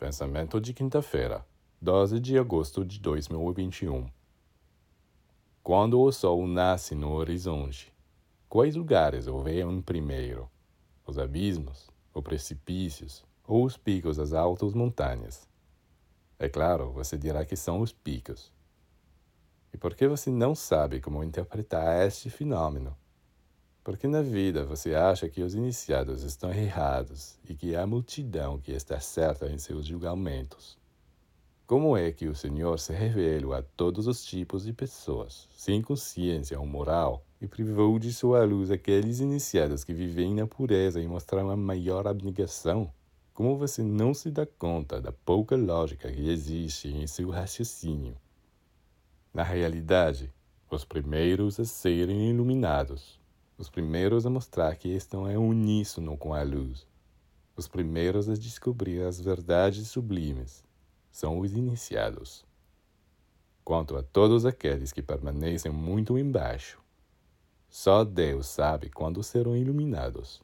Pensamento de quinta-feira, 12 de agosto de 2021. Quando o sol nasce no horizonte, quais lugares o veem primeiro? Os abismos, os precipícios ou os picos das altas montanhas? É claro, você dirá que são os picos. E por que você não sabe como interpretar este fenômeno? Porque na vida você acha que os iniciados estão errados e que a multidão que está certa em seus julgamentos. Como é que o Senhor se revelou a todos os tipos de pessoas, sem consciência ou moral, e privou de sua luz aqueles iniciados que vivem na pureza e mostraram a maior abnegação? Como você não se dá conta da pouca lógica que existe em seu raciocínio? Na realidade, os primeiros a serem iluminados os primeiros a mostrar que estão em uníssono com a luz, os primeiros a descobrir as verdades sublimes, são os iniciados. Quanto a todos aqueles que permanecem muito embaixo, só Deus sabe quando serão iluminados.